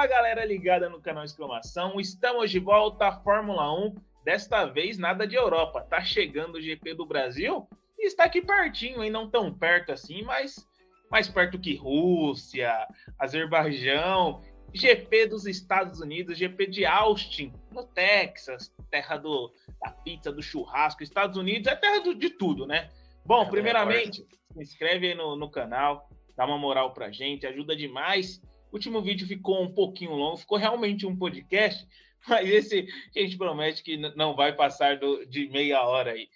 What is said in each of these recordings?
Fala galera ligada no canal Exclamação, estamos de volta à Fórmula 1. Desta vez nada de Europa, tá chegando o GP do Brasil e está aqui pertinho, hein? não tão perto assim, mas mais perto que Rússia, Azerbaijão, GP dos Estados Unidos, GP de Austin, no Texas, terra do, da pizza, do churrasco. Estados Unidos é terra do, de tudo, né? Bom, é primeiramente, se inscreve aí no, no canal, dá uma moral pra gente, ajuda demais. O último vídeo ficou um pouquinho longo, ficou realmente um podcast, mas esse a gente promete que não vai passar do, de meia hora aí.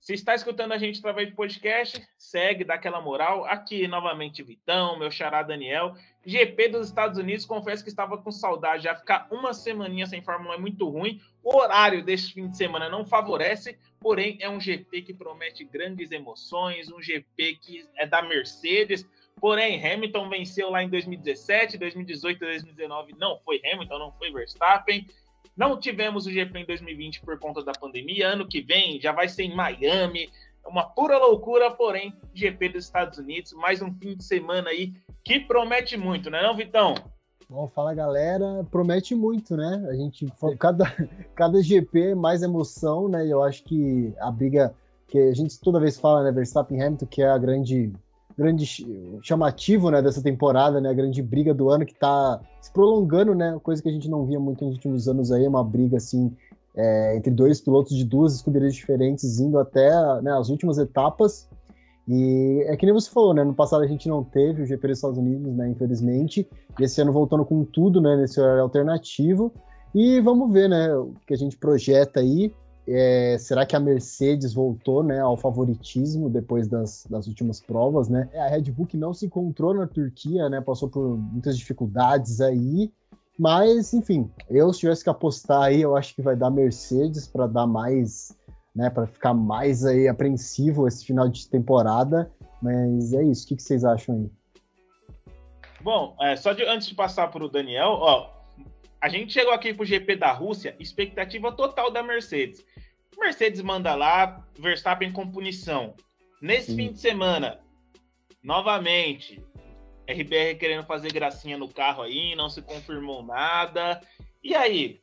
Se está escutando a gente através do podcast, segue, dá aquela moral. Aqui, novamente, Vitão, meu xará Daniel. GP dos Estados Unidos, confesso que estava com saudade. Já ficar uma semaninha sem Fórmula é muito ruim. O horário deste fim de semana não favorece, porém é um GP que promete grandes emoções, um GP que é da Mercedes. Porém, Hamilton venceu lá em 2017, 2018, 2019 não foi Hamilton, não foi Verstappen. Não tivemos o GP em 2020 por conta da pandemia. Ano que vem já vai ser em Miami. É uma pura loucura, porém, GP dos Estados Unidos. Mais um fim de semana aí que promete muito, né, não, Vitão? Bom, fala galera, promete muito, né? A gente cada, cada GP mais emoção, né? Eu acho que a briga que a gente toda vez fala, né, Verstappen Hamilton, que é a grande grande chamativo né, dessa temporada, né, a grande briga do ano que está se prolongando, né, coisa que a gente não via muito nos últimos anos aí, uma briga assim é, entre dois pilotos de duas escuderias diferentes indo até né, as últimas etapas. E é que nem você falou, né? No passado a gente não teve o GP dos Estados Unidos, né? Infelizmente. E esse ano voltando com tudo, né? Nesse horário alternativo. E vamos ver, né? O que a gente projeta aí. É, será que a Mercedes voltou né, ao favoritismo depois das, das últimas provas? Né? A Red Bull que não se encontrou na Turquia, né, passou por muitas dificuldades aí, mas enfim, eu se tivesse que apostar aí, eu acho que vai dar Mercedes para dar mais, né, para ficar mais aí apreensivo esse final de temporada. Mas é isso, o que, que vocês acham aí? Bom, é, só de, antes de passar para o Daniel, ó, a gente chegou aqui para o GP da Rússia, expectativa total da Mercedes. Mercedes manda lá, Verstappen com punição. Nesse Sim. fim de semana, novamente, RBR querendo fazer gracinha no carro aí, não se confirmou nada. E aí,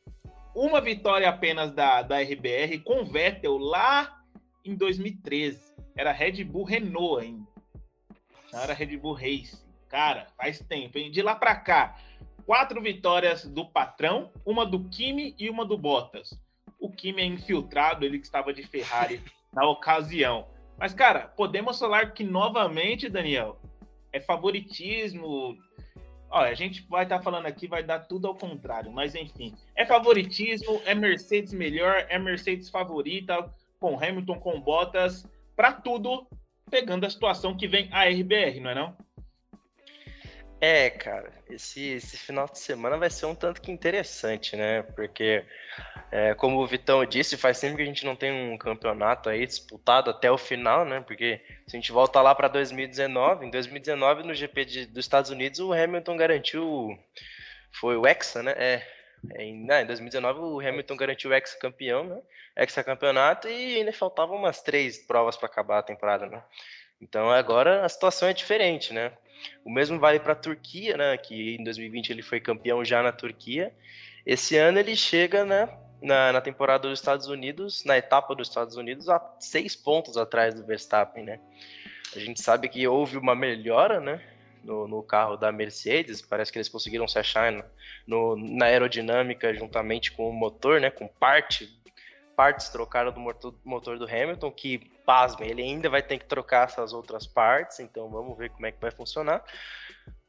uma vitória apenas da, da RBR com Vettel lá em 2013. Era Red Bull Renault ainda. Não era Red Bull Race. Cara, faz tempo, hein? De lá para cá, quatro vitórias do patrão, uma do Kimi e uma do Bottas o Kimi é infiltrado, ele que estava de Ferrari na ocasião. Mas, cara, podemos falar que novamente, Daniel, é favoritismo. Olha, a gente vai estar tá falando aqui, vai dar tudo ao contrário, mas enfim. É favoritismo, é Mercedes melhor, é Mercedes favorita, com Hamilton, com Bottas, para tudo, pegando a situação que vem a RBR, não é não? É, cara, esse, esse final de semana vai ser um tanto que interessante, né? Porque, é, como o Vitão disse, faz tempo que a gente não tem um campeonato aí disputado até o final, né? Porque se a gente volta lá para 2019, em 2019 no GP de, dos Estados Unidos o Hamilton garantiu, foi o Hexa, né? É, é em, né, em 2019 o Hamilton garantiu o Hexa campeão, né? Hexa campeonato e ainda faltavam umas três provas para acabar a temporada, né? Então agora a situação é diferente, né? O mesmo vale para a Turquia, né? Que em 2020 ele foi campeão já na Turquia. Esse ano ele chega, né? Na, na temporada dos Estados Unidos, na etapa dos Estados Unidos, a seis pontos atrás do Verstappen, né? A gente sabe que houve uma melhora, né? No, no, carro da Mercedes. Parece que eles conseguiram se achar no, na aerodinâmica juntamente com o motor, né? Com parte partes trocaram do motor, motor do Hamilton, que, pasmem, ele ainda vai ter que trocar essas outras partes, então vamos ver como é que vai funcionar.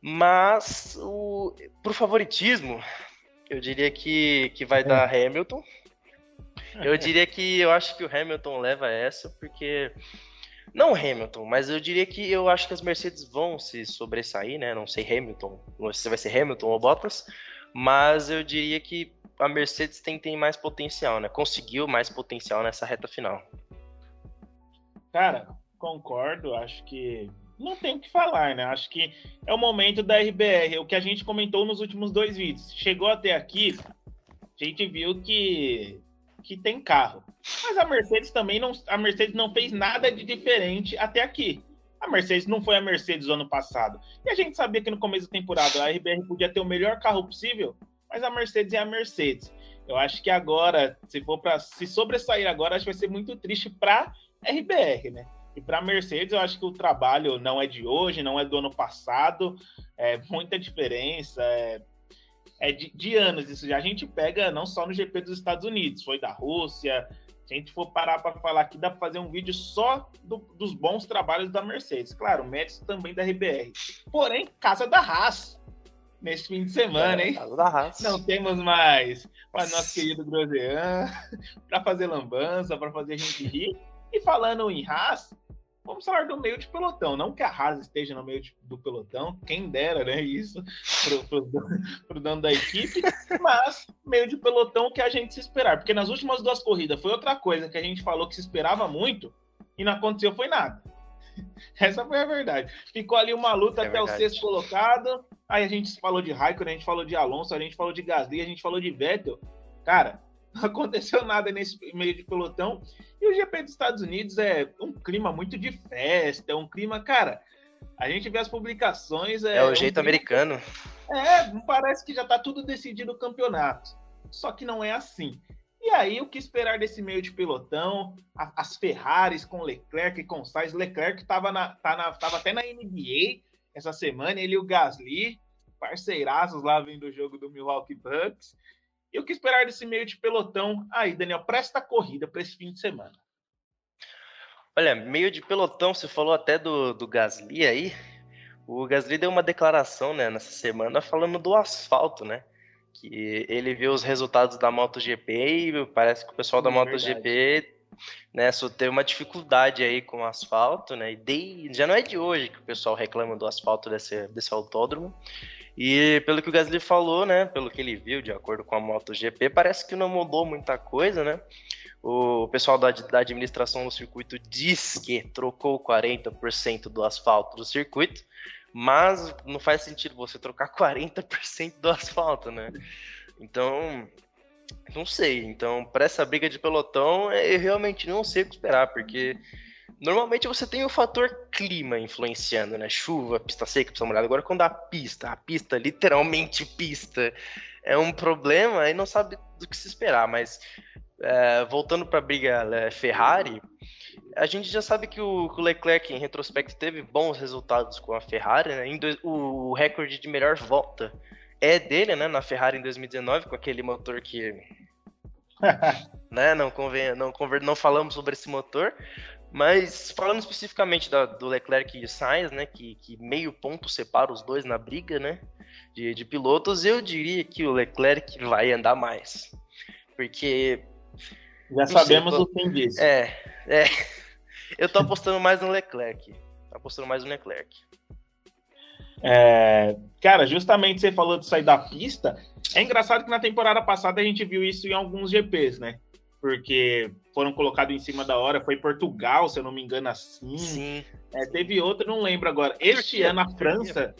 Mas, o, pro favoritismo, eu diria que, que vai é. dar Hamilton. Eu diria que eu acho que o Hamilton leva essa, porque. Não Hamilton, mas eu diria que eu acho que as Mercedes vão se sobressair, né? Não sei Hamilton, se vai ser Hamilton ou Bottas, mas eu diria que a Mercedes tem, tem mais potencial, né? Conseguiu mais potencial nessa reta final. Cara, concordo. Acho que não tem o que falar, né? Acho que é o momento da RBR. O que a gente comentou nos últimos dois vídeos. Chegou até aqui, a gente viu que que tem carro. Mas a Mercedes também não, a Mercedes não fez nada de diferente até aqui. A Mercedes não foi a Mercedes do ano passado. E a gente sabia que no começo da temporada a RBR podia ter o melhor carro possível, mas a Mercedes é a Mercedes. Eu acho que agora, se for para se sobressair agora, acho que vai ser muito triste para RBR, né? E para Mercedes, eu acho que o trabalho não é de hoje, não é do ano passado, é muita diferença, é, é de, de, anos. Isso já a gente pega não só no GP dos Estados Unidos, foi da Rússia. Se a gente for parar para falar aqui, dá para fazer um vídeo só do, dos bons trabalhos da Mercedes. Claro, méritos também da RBR. Porém, casa da Haas nesse fim de semana, hein? Não temos mais o nosso querido Grosean para fazer lambança, para fazer a gente rir. E falando em Haas, vamos falar do meio de pelotão. Não que a Haas esteja no meio de, do pelotão, quem dera, né? Isso para o dono da equipe, mas meio de pelotão que a gente se esperar. Porque nas últimas duas corridas foi outra coisa que a gente falou que se esperava muito e não aconteceu foi nada. Essa foi a verdade. Ficou ali uma luta é até verdade. o sexto colocado. Aí a gente falou de Raikkonen, a gente falou de Alonso, a gente falou de Gasly, a gente falou de Vettel. Cara, não aconteceu nada nesse meio de pelotão. E o GP dos Estados Unidos é um clima muito de festa, é um clima, cara. A gente vê as publicações. É, é o jeito americano. É, parece que já tá tudo decidido o campeonato. Só que não é assim. E aí, o que esperar desse meio de pelotão? As Ferraris com Leclerc e com Sainz. Leclerc estava tá até na NBA essa semana, ele e o Gasly, parceiraços lá vendo o jogo do Milwaukee Bucks. E o que esperar desse meio de pelotão? Aí, Daniel, presta corrida para esse fim de semana. Olha, meio de pelotão, você falou até do, do Gasly aí. O Gasly deu uma declaração né, nessa semana falando do asfalto, né? Que ele viu os resultados da MotoGP e parece que o pessoal da é MotoGP né, só teve uma dificuldade aí com o asfalto, né? E de, já não é de hoje que o pessoal reclama do asfalto desse, desse autódromo. E pelo que o Gasly falou, né, pelo que ele viu, de acordo com a MotoGP, parece que não mudou muita coisa, né? O pessoal da, da administração do circuito diz que trocou 40% do asfalto do circuito, mas não faz sentido você trocar 40% do asfalto, né? Então, não sei. Então, para essa briga de pelotão, eu realmente não sei o que esperar, porque normalmente você tem o fator clima influenciando, né? Chuva, pista seca, pista molhada. Agora, quando a pista, a pista, literalmente pista, é um problema, aí não sabe do que se esperar. Mas, é, voltando para a briga é, Ferrari, a gente já sabe que o, Leclerc, em retrospecto, teve bons resultados com a Ferrari, né? Dois, o, recorde de melhor volta é dele, né? Na Ferrari em 2019, com aquele motor que. né, não, convém, não, convém, não falamos sobre esse motor, mas falando especificamente da, do Leclerc e Sainz, né? Que, que meio ponto separa os dois na briga, né? De, de pilotos, eu diria que o Leclerc vai andar mais. Porque já sabemos sei, o fim disso. É, é. Eu tô apostando mais no Leclerc. Tô apostando mais no Leclerc. É, cara, justamente você falou de sair da pista. É engraçado que na temporada passada a gente viu isso em alguns GPs, né? Porque foram colocados em cima da hora. Foi Portugal, se eu não me engano, assim. Sim. É, teve outro, não lembro agora. Este ano a França.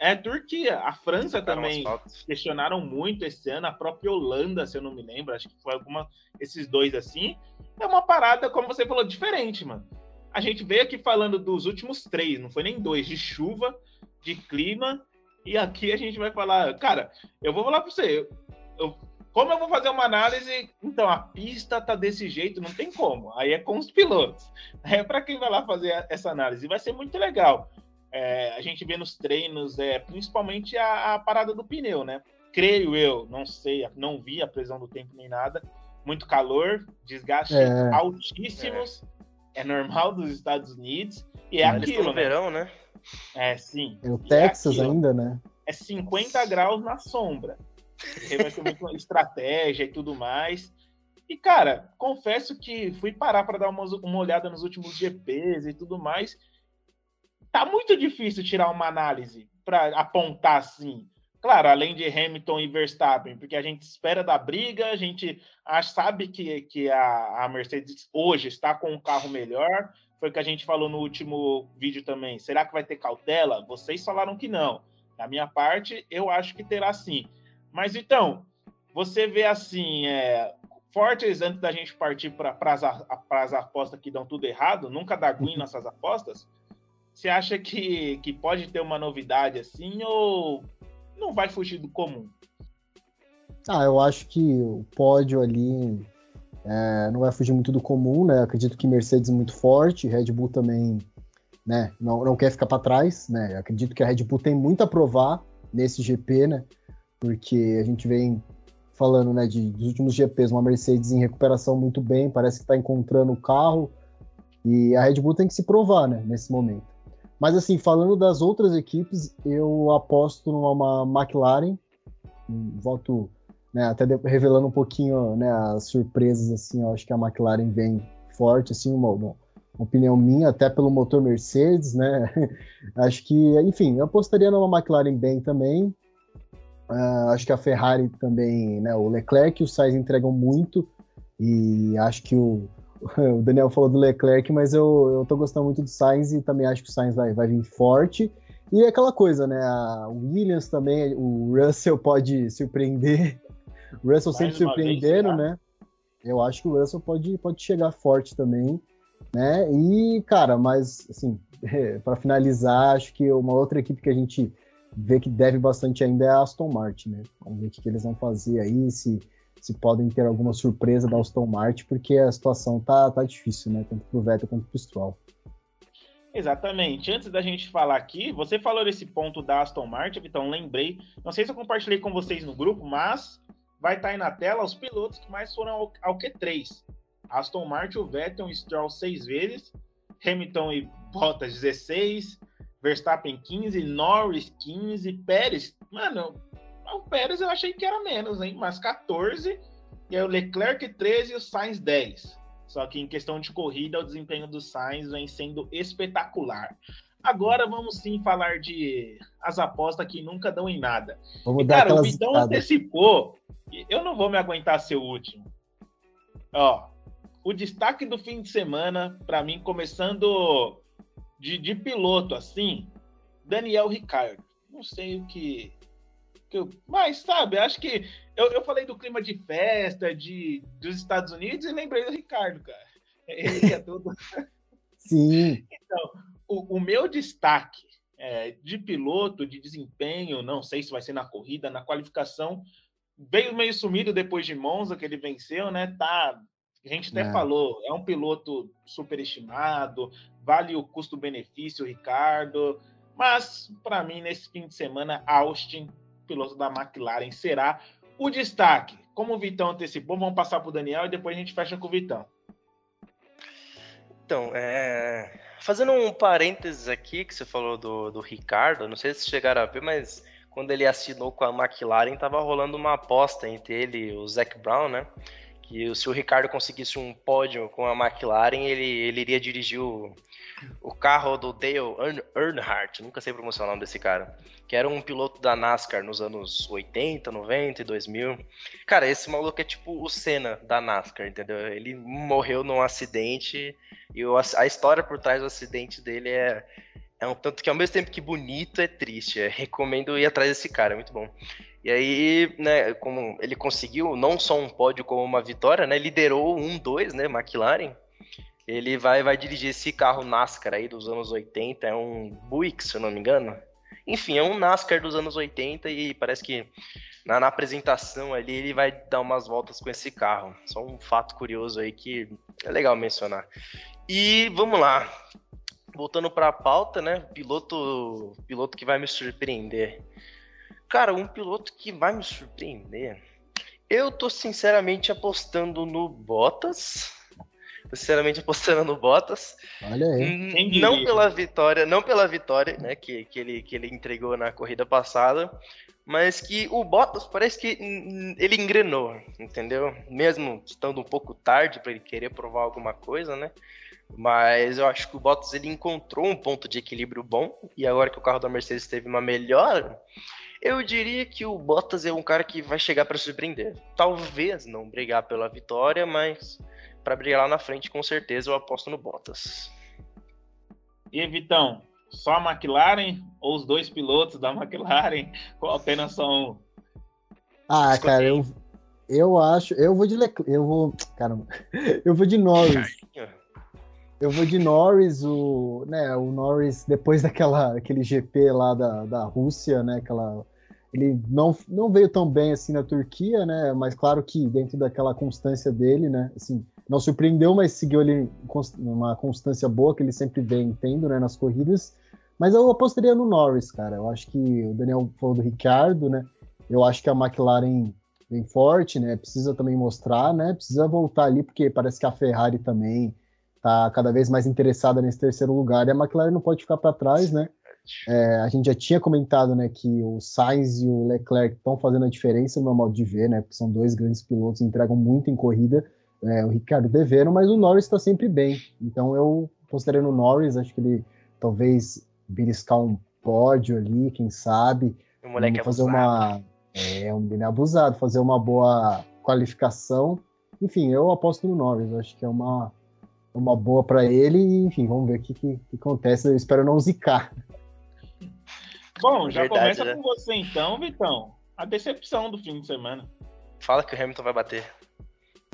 É, Turquia. A França também questionaram muito esse ano. A própria Holanda, se eu não me lembro, acho que foi alguma. Esses dois assim. É uma parada, como você falou, diferente, mano. A gente veio aqui falando dos últimos três, não foi nem dois, de chuva, de clima. E aqui a gente vai falar. Cara, eu vou falar pra você. Eu, eu, como eu vou fazer uma análise? Então, a pista tá desse jeito, não tem como. Aí é com os pilotos. É para quem vai lá fazer essa análise. Vai ser muito legal. É, a gente vê nos treinos, é, principalmente a, a, parada do pneu, né? Creio eu, não sei, não vi a previsão do tempo nem nada. Muito calor, desgaste é. altíssimos, é. é. normal dos Estados Unidos. E é Mas aquilo. no né? verão, né? É, sim. É o Texas ainda, né? É 50 graus na sombra. Vai ter muita estratégia e tudo mais. E, cara, confesso que fui parar para dar uma, uma olhada nos últimos GPs e tudo mais tá muito difícil tirar uma análise para apontar assim. Claro, além de Hamilton e Verstappen, porque a gente espera da briga, a gente sabe que, que a, a Mercedes hoje está com um carro melhor. Foi o que a gente falou no último vídeo também. Será que vai ter cautela? Vocês falaram que não. Da minha parte, eu acho que terá sim. Mas então, você vê assim, é, fortes antes da gente partir para as apostas que dão tudo errado, nunca dá ruim nessas apostas você acha que, que pode ter uma novidade assim ou não vai fugir do comum? Ah, eu acho que o pódio ali é, não vai fugir muito do comum, né? Acredito que Mercedes é muito forte, Red Bull também, né? Não, não quer ficar para trás, né? Acredito que a Red Bull tem muito a provar nesse GP, né? Porque a gente vem falando, né, de, dos últimos GPs, uma Mercedes em recuperação muito bem, parece que está encontrando o carro e a Red Bull tem que se provar, né, nesse momento. Mas assim, falando das outras equipes, eu aposto numa McLaren, voto né, até revelando um pouquinho né, as surpresas, assim, eu acho que a McLaren vem forte, assim, uma, uma, opinião minha, até pelo motor Mercedes, né, acho que, enfim, eu apostaria numa McLaren bem também, uh, acho que a Ferrari também, né, o Leclerc e o Sainz entregam muito, e acho que o, o Daniel falou do Leclerc, mas eu, eu tô gostando muito do Sainz e também acho que o Sainz vai, vai vir forte, e é aquela coisa, né? A Williams também, o Russell pode surpreender, o Russell sempre surpreendendo, né? Eu acho que o Russell pode, pode chegar forte também, né? E, cara, mas, assim, para finalizar, acho que uma outra equipe que a gente vê que deve bastante ainda é a Aston Martin, né? Vamos ver o que, eles vão fazer aí, se, se podem ter alguma surpresa da Aston Martin, porque a situação tá, tá difícil, né? Tanto pro Vettel quanto pro Stroll. Exatamente. Antes da gente falar aqui, você falou desse ponto da Aston Martin, então lembrei. Não sei se eu compartilhei com vocês no grupo, mas vai estar tá aí na tela os pilotos que mais foram ao, ao Q3. Aston Martin, o Vettel e Stroll seis vezes, Hamilton e Bottas 16, Verstappen 15, Norris 15, Pérez, mano, o Pérez eu achei que era menos, hein, mas 14, e aí o Leclerc 13 e o Sainz 10. Só que em questão de corrida, o desempenho do Sainz vem sendo espetacular. Agora vamos sim falar de as apostas que nunca dão em nada. Vamos e, dar cara, o antecipou eu não vou me aguentar ser o último. Ó, o destaque do fim de semana, para mim, começando de, de, piloto assim, Daniel Ricardo. Não sei o que eu, mas, sabe, acho que. Eu, eu falei do clima de festa de, dos Estados Unidos e lembrei do Ricardo, cara. Ele é todo. Sim. Então, o, o meu destaque é, de piloto, de desempenho, não sei se vai ser na corrida, na qualificação, veio meio sumido depois de Monza, que ele venceu, né? Tá, a gente até é. falou, é um piloto superestimado, vale o custo-benefício, Ricardo. Mas, para mim, nesse fim de semana, Austin, piloto da McLaren, será o destaque. Como o Vitão antecipou, vamos passar para o Daniel e depois a gente fecha com o Vitão. Então, é... fazendo um parênteses aqui, que você falou do, do Ricardo, não sei se chegaram a ver, mas quando ele assinou com a McLaren, estava rolando uma aposta entre ele e o Zac Brown, né? Que se o Ricardo conseguisse um pódio com a McLaren, ele, ele iria dirigir o, o carro do Dale Earnhardt, nunca sei pronunciar o nome desse cara, que era um piloto da NASCAR nos anos 80, 90 e 2000. Cara, esse maluco é tipo o Senna da NASCAR, entendeu? Ele morreu num acidente e a história por trás do acidente dele é, é um tanto que ao mesmo tempo que bonito, é triste. É, recomendo ir atrás desse cara, é muito bom. E aí, né, como ele conseguiu não só um pódio como uma vitória, né, liderou um, dois, né, McLaren. Ele vai, vai dirigir esse carro NASCAR aí dos anos 80, é um Buick, se eu não me engano. Enfim, é um NASCAR dos anos 80 e parece que na, na apresentação ali ele vai dar umas voltas com esse carro. Só um fato curioso aí que é legal mencionar. E vamos lá, voltando para a pauta, né? Piloto, piloto que vai me surpreender. Cara, um piloto que vai me surpreender. Eu tô sinceramente apostando no Bottas. Sinceramente apostando no Bottas. Olha aí. Não pela vitória, não pela vitória, né, que, que, ele, que ele entregou na corrida passada, mas que o Bottas parece que ele engrenou, entendeu? Mesmo estando um pouco tarde para ele querer provar alguma coisa, né? Mas eu acho que o Bottas ele encontrou um ponto de equilíbrio bom e agora que o carro da Mercedes teve uma melhora, eu diria que o Bottas é um cara que vai chegar para surpreender. Talvez não brigar pela vitória, mas para brigar lá na frente, com certeza eu aposto no Bottas. E Vitão, só a McLaren ou os dois pilotos da McLaren ou apenas só um? Ah, cara, eu, eu acho, eu vou de Leclerc, eu vou, caramba, eu vou de Norris. Eu vou de Norris, o, né, o Norris, depois daquela aquele GP lá da, da Rússia, né, aquela, ele não, não veio tão bem assim na Turquia, né, mas claro que dentro daquela constância dele, né, assim, não surpreendeu, mas seguiu ali uma constância boa que ele sempre vem tendo, né, nas corridas, mas eu apostaria no Norris, cara, eu acho que o Daniel falou do Ricardo, né, eu acho que a McLaren vem forte, né, precisa também mostrar, né, precisa voltar ali, porque parece que a Ferrari também está cada vez mais interessada nesse terceiro lugar e a McLaren não pode ficar para trás, né? É, a gente já tinha comentado, né, que o Sainz e o Leclerc estão fazendo a diferença no meu modo de ver, né? Porque são dois grandes pilotos, entregam muito em corrida. É, o Ricardo devendo, mas o Norris está sempre bem. Então eu considerando o Norris, acho que ele talvez beliscar um pódio ali, quem sabe. O moleque é fazer uma é um abusado, fazer uma boa qualificação. Enfim, eu aposto no Norris, acho que é uma uma boa para ele e, enfim, vamos ver o que, que, que, acontece. Eu espero não zicar. Bom, já Verdade, começa né? com você então, Vitão. A decepção do fim de semana. Fala que o Hamilton vai bater.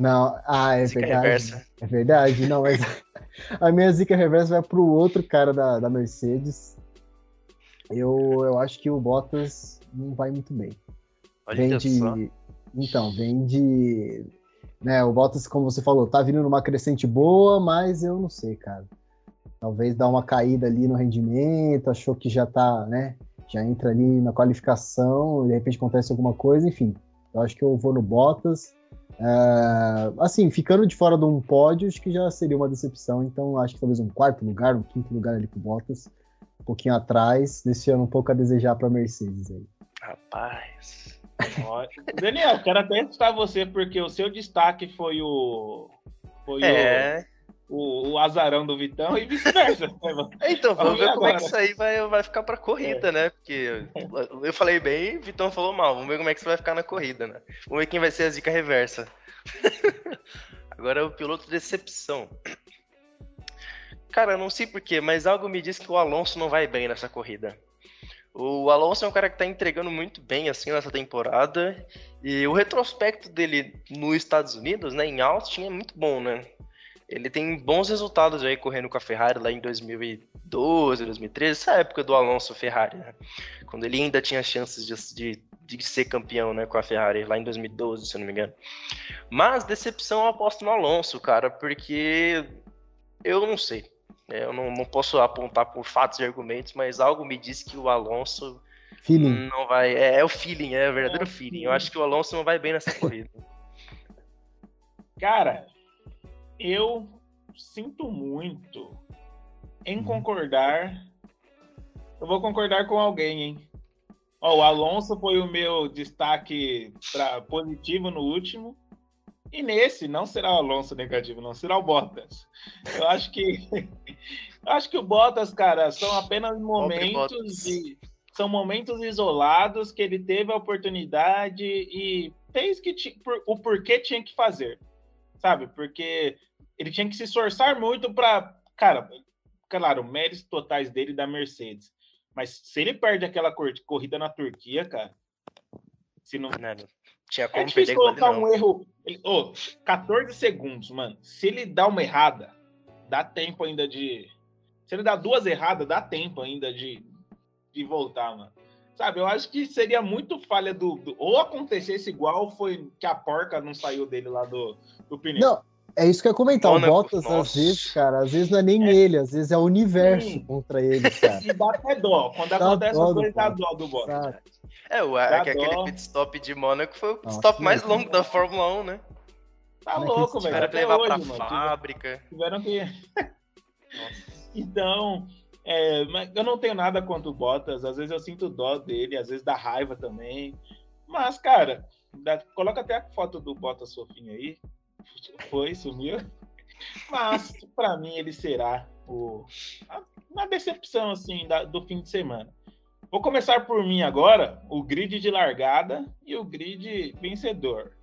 Não, ah, é zica verdade. Reversa. É verdade, não, mas a minha zica reversa vai pro outro cara da, da Mercedes. Eu, eu acho que o Bottas não vai muito bem. Olha vem de, só. Então, vem de né, o Bottas, como você falou, tá vindo numa crescente boa, mas eu não sei, cara. Talvez dá uma caída ali no rendimento, achou que já tá, né? Já entra ali na qualificação, de repente acontece alguma coisa, enfim. Eu acho que eu vou no Bottas. É, assim, ficando de fora de um pódio, acho que já seria uma decepção. Então, acho que talvez um quarto lugar, um quinto lugar ali pro Bottas, um pouquinho atrás, deixando um pouco a desejar para Mercedes aí. Rapaz. Daniel, quero até escutar você, porque o seu destaque foi o. Foi é. o, o, o azarão do Vitão e vice-versa. então, vamos, vamos ver como é que isso aí vai, vai ficar pra corrida, é. né? Porque eu falei bem, Vitão falou mal. Vamos ver como é que isso vai ficar na corrida, né? Vamos ver quem vai ser a zica reversa. Agora é o piloto de decepção. Cara, eu não sei porquê, mas algo me diz que o Alonso não vai bem nessa corrida. O Alonso é um cara que está entregando muito bem assim nessa temporada. E o retrospecto dele nos Estados Unidos, né, em Austin, é muito bom, né? Ele tem bons resultados aí correndo com a Ferrari lá em 2012, 2013, essa época do Alonso Ferrari, né? Quando ele ainda tinha chances de, de, de, ser campeão, né, com a Ferrari lá em 2012, se eu não me engano. Mas decepção eu aposto no Alonso, cara, porque eu não sei. É, eu não, não posso apontar por fatos e argumentos, mas algo me diz que o Alonso feeling. não vai. É, é o feeling, é o verdadeiro é feeling. Eu acho que o Alonso não vai bem nessa corrida. Cara, eu sinto muito em concordar. Eu vou concordar com alguém, hein? Ó, o Alonso foi o meu destaque pra positivo no último. E nesse não será o Alonso negativo, não será o Bottas. Eu acho que eu acho que o Bottas, cara, são apenas momentos de são momentos isolados que ele teve a oportunidade e fez que o porquê tinha que fazer. Sabe? Porque ele tinha que se esforçar muito para, cara, claro, méritos totais dele da Mercedes. Mas se ele perde aquela corrida na Turquia, cara, se não, não tinha como é difícil colocar um erro. Ele, oh, 14 segundos, mano. Se ele dá uma errada, dá tempo ainda de. Se ele dá duas erradas, dá tempo ainda de, de voltar, mano. Sabe, eu acho que seria muito falha do, do, Ou acontecesse igual foi que a porca não saiu dele lá do, do pneu. Não, é isso que eu ia comentar. o Bottas, nossa. às vezes, cara, às vezes não é nem é. ele, às vezes é o universo Sim. contra ele, cara. E dá até dó. Quando dá acontece as coisas, dá dó do Bottas. É, o, é que aquele pit stop de Mônaco foi o pit stop mais longo da Fórmula 1, né? Tá louco, velho. Tiveram que levar hoje, pra mano. fábrica. Tiveram que. então, é, mas eu não tenho nada contra o Bottas. Às vezes eu sinto dó dele, às vezes dá raiva também. Mas, cara, dá, coloca até a foto do Bottas fofinho aí. Foi, sumiu. Mas, para mim, ele será o, uma decepção assim da, do fim de semana. Vou começar por mim agora, o grid de largada e o grid vencedor.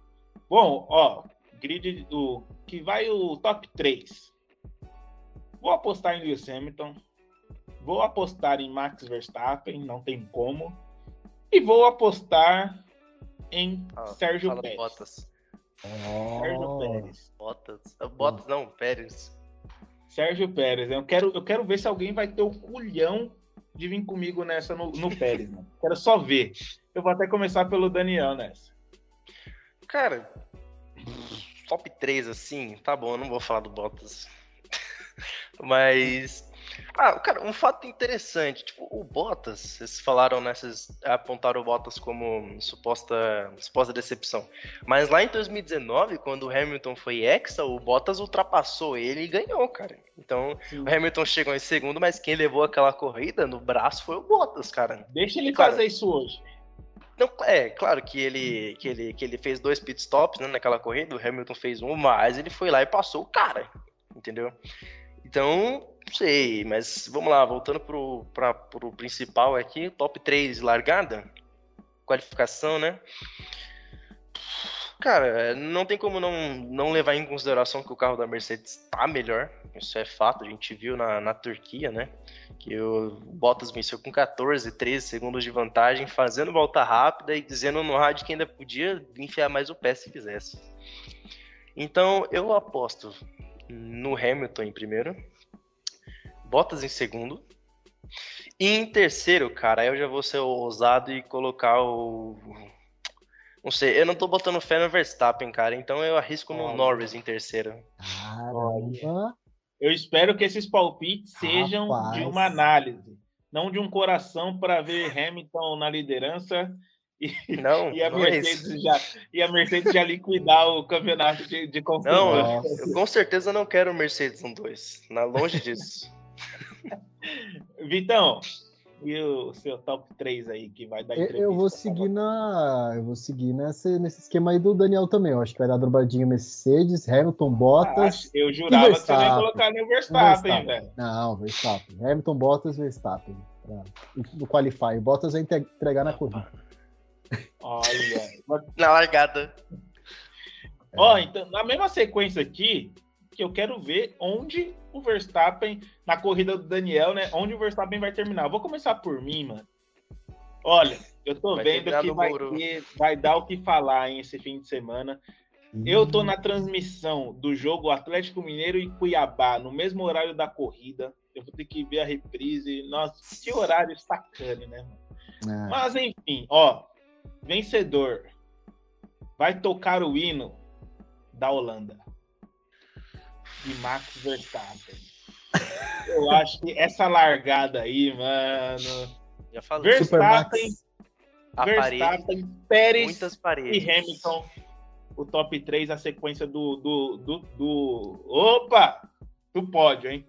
Bom, ó, grid do que vai o top 3. Vou apostar em Lewis Hamilton, vou apostar em Max Verstappen, não tem como, e vou apostar em ah, Sérgio Pérez. Oh. Sérgio Pérez. Bottas. Bottas não, Pérez. Sérgio Pérez. Eu quero, eu quero ver se alguém vai ter o culhão de vir comigo nessa no, no Pérez, mano. Quero só ver. Eu vou até começar pelo Daniel nessa. Cara, top 3 assim, tá bom, eu não vou falar do Bottas. Mas ah, cara, um fato interessante, tipo, o Bottas, vocês falaram nessas, apontaram o Bottas como suposta, suposta decepção. Mas lá em 2019, quando o Hamilton foi hexa, o Bottas ultrapassou ele e ganhou, cara. Então, Sim. o Hamilton chegou em segundo, mas quem levou aquela corrida no braço foi o Bottas, cara. Deixa ele cara, fazer isso hoje. Não, é, claro que ele, que, ele, que ele fez dois pitstops né, naquela corrida, o Hamilton fez um, mas ele foi lá e passou o cara, entendeu? Então, sei, mas vamos lá, voltando pro, pra, pro principal aqui, top 3 largada, qualificação, né? Cara, não tem como não, não levar em consideração que o carro da Mercedes está melhor, isso é fato, a gente viu na, na Turquia, né? Que o Bottas venceu com 14, 13 segundos de vantagem, fazendo volta rápida e dizendo no rádio que ainda podia enfiar mais o pé se quisesse. Então eu aposto no Hamilton em primeiro, Bottas em segundo. E em terceiro, cara, eu já vou ser ousado e colocar o. Não sei, eu não tô botando fé no Verstappen, cara, então eu arrisco no Norris em terceiro. Caramba. Eu espero que esses palpites sejam Rapaz. de uma análise, não de um coração para ver Hamilton na liderança e, não, e, a não é Mercedes é já, e a Mercedes já liquidar o campeonato de, de Não, eu, eu, com certeza não quero o Mercedes 1-2. Longe disso. Vitão, e o seu top 3 aí que vai dar entrevista? Eu vou seguir na. Eu vou seguir nesse, nesse esquema aí do Daniel também. Eu acho que vai dar dobradinha Mercedes, Hamilton, Bottas. Ah, eu jurava que você ia colocar no Verstappen, velho. Não, Verstappen. Hamilton, Bottas, Verstappen. No Qualify. Bottas vai entregar na corrida. Olha. na largada. Ó, então, na mesma sequência aqui, que eu quero ver onde o Verstappen, na corrida do Daniel, né? Onde o Verstappen vai terminar. vou começar por mim, mano. Olha, eu tô vai vendo que vai, ter, vai dar o que falar hein, esse fim de semana. Eu tô na transmissão do jogo Atlético Mineiro e Cuiabá, no mesmo horário da corrida. Eu vou ter que ver a reprise. Nossa, que horário sacane, né, mano? É. Mas enfim, ó. Vencedor. Vai tocar o hino da Holanda de Max Verstappen. Eu acho que essa largada aí, mano. Já falei. Verstappen, Verstappen, Pérez muitas paredes. e Hamilton. O top 3, a sequência do, do, do, do. Opa! Do pódio, hein?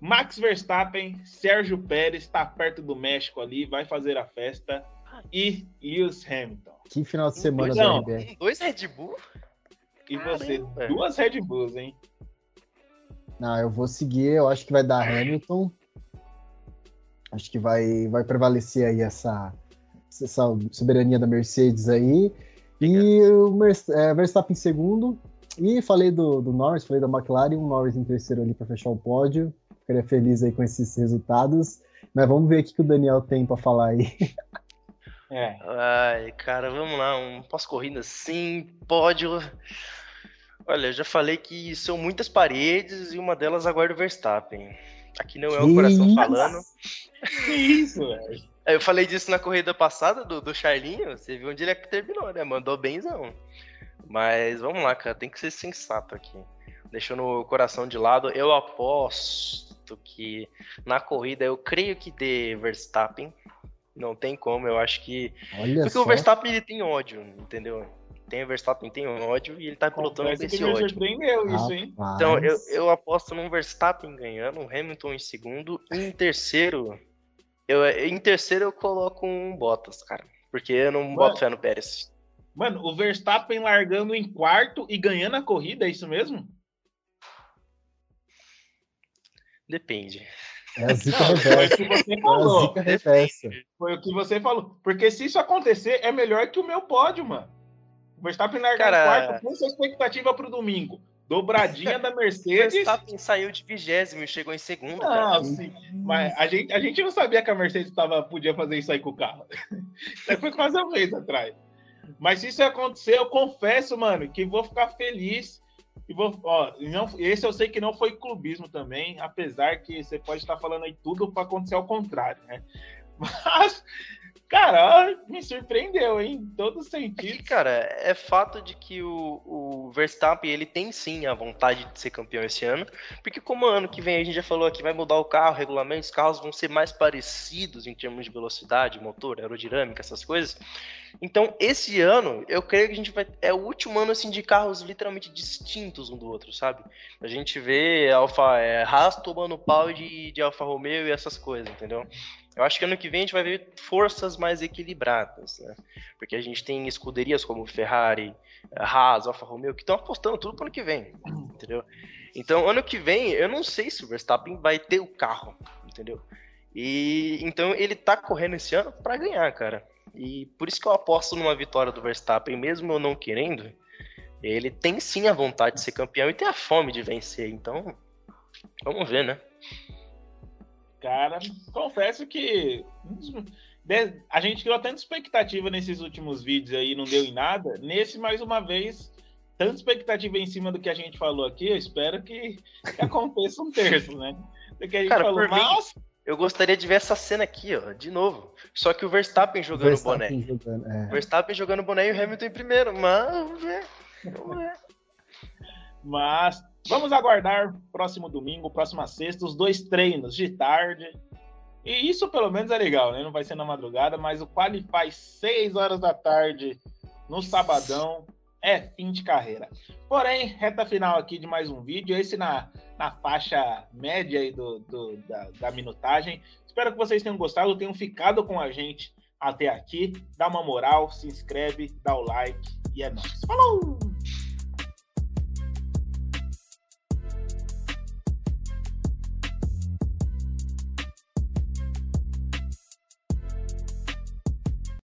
Max Verstappen, Sérgio Pérez, tá perto do México ali, vai fazer a festa. E Lewis Hamilton. Que final de semana Não, Dois Red Bull? E você, duas Red Bulls, hein? Não, eu vou seguir, eu acho que vai dar Hamilton. Acho que vai, vai prevalecer aí essa, essa soberania da Mercedes aí. E o é, Verstappen em segundo. E falei do, do Norris, falei da McLaren, o Norris em terceiro ali para fechar o pódio. Ficaria feliz aí com esses resultados. Mas vamos ver o que o Daniel tem para falar aí. É. Ai, cara, vamos lá. Um pós-corrida sim, pódio. Olha, eu já falei que são muitas paredes e uma delas aguarda o Verstappen. Aqui não é o coração isso? falando. Que isso, velho? Eu falei disso na corrida passada do, do Charlinho. Você viu onde ele é terminou, né? Mandou benzão. Mas vamos lá, cara. Tem que ser sensato aqui. Deixando o coração de lado, eu aposto que na corrida eu creio que dê Verstappen. Não tem como, eu acho que. Olha Porque só. o Verstappen ele tem ódio, entendeu? Tem o Verstappen, tem ódio e ele tá pilotando com esse ódio. surpreendeu isso, hein? Então, eu, eu aposto num Verstappen ganhando, um Hamilton em segundo, e em terceiro, eu, em terceiro eu coloco um Bottas, cara, porque eu não Mano, boto fé no Pérez. Mano, o Verstappen largando em quarto e ganhando a corrida, é isso mesmo? Depende. É a zica Não, Foi o que você falou. É foi o que você falou. Porque se isso acontecer, é melhor que o meu pódio, mano. Verstappen largar Cara... em quarto, com sua expectativa para o domingo. Dobradinha da Mercedes. Verstappen saiu de vigésimo e chegou em segundo. Não, cara. sim. Mas a gente, a gente não sabia que a Mercedes tava, podia fazer isso aí com o carro. Isso foi quase um mês atrás. Mas se isso acontecer, eu confesso, mano, que vou ficar feliz E vou, ó, não, esse eu sei que não foi clubismo também, apesar que você pode estar falando aí tudo para acontecer ao contrário, né? Mas Cara, me surpreendeu, hein? Em todo sentido. É cara, é fato de que o, o, Verstappen, ele tem sim a vontade de ser campeão esse ano, porque como ano que vem a gente já falou aqui, vai mudar o carro, o regulamento, os carros vão ser mais parecidos em termos de velocidade, motor, aerodinâmica, essas coisas. Então, esse ano, eu creio que a gente vai. É o último ano assim, de carros literalmente distintos um do outro, sabe? A gente vê Alfa é, Haas tomando pau de, de Alfa Romeo e essas coisas, entendeu? Eu acho que ano que vem a gente vai ver forças mais equilibradas, né? Porque a gente tem escuderias como Ferrari, Haas, Alfa Romeo, que estão apostando tudo para ano que vem, entendeu? Então, ano que vem, eu não sei se o Verstappen vai ter o carro, entendeu? E então ele tá correndo esse ano para ganhar, cara. E por isso que eu aposto numa vitória do Verstappen, mesmo eu não querendo. Ele tem sim a vontade de ser campeão e tem a fome de vencer. Então, vamos ver, né? Cara, confesso que a gente criou tanta expectativa nesses últimos vídeos aí, não deu em nada. Nesse, mais uma vez, tanta expectativa em cima do que a gente falou aqui, eu espero que, que aconteça um terço, né? Do que a gente Cara, falou, mas... Mim, eu gostaria de ver essa cena aqui, ó, de novo. Só que o Verstappen jogando Verstappen boné. Jogando, é. Verstappen jogando boné e o Hamilton em primeiro. Mas vamos ver. Vamos ver. Mas vamos aguardar próximo domingo, próxima sexta, os dois treinos de tarde. E isso pelo menos é legal, né? Não vai ser na madrugada, mas o Qualify 6 horas da tarde no sabadão é fim de carreira. Porém, reta final aqui de mais um vídeo, esse na, na faixa média aí do, do da, da minutagem. Espero que vocês tenham gostado, tenham ficado com a gente até aqui. Dá uma moral, se inscreve, dá o like e é nóis. Falou!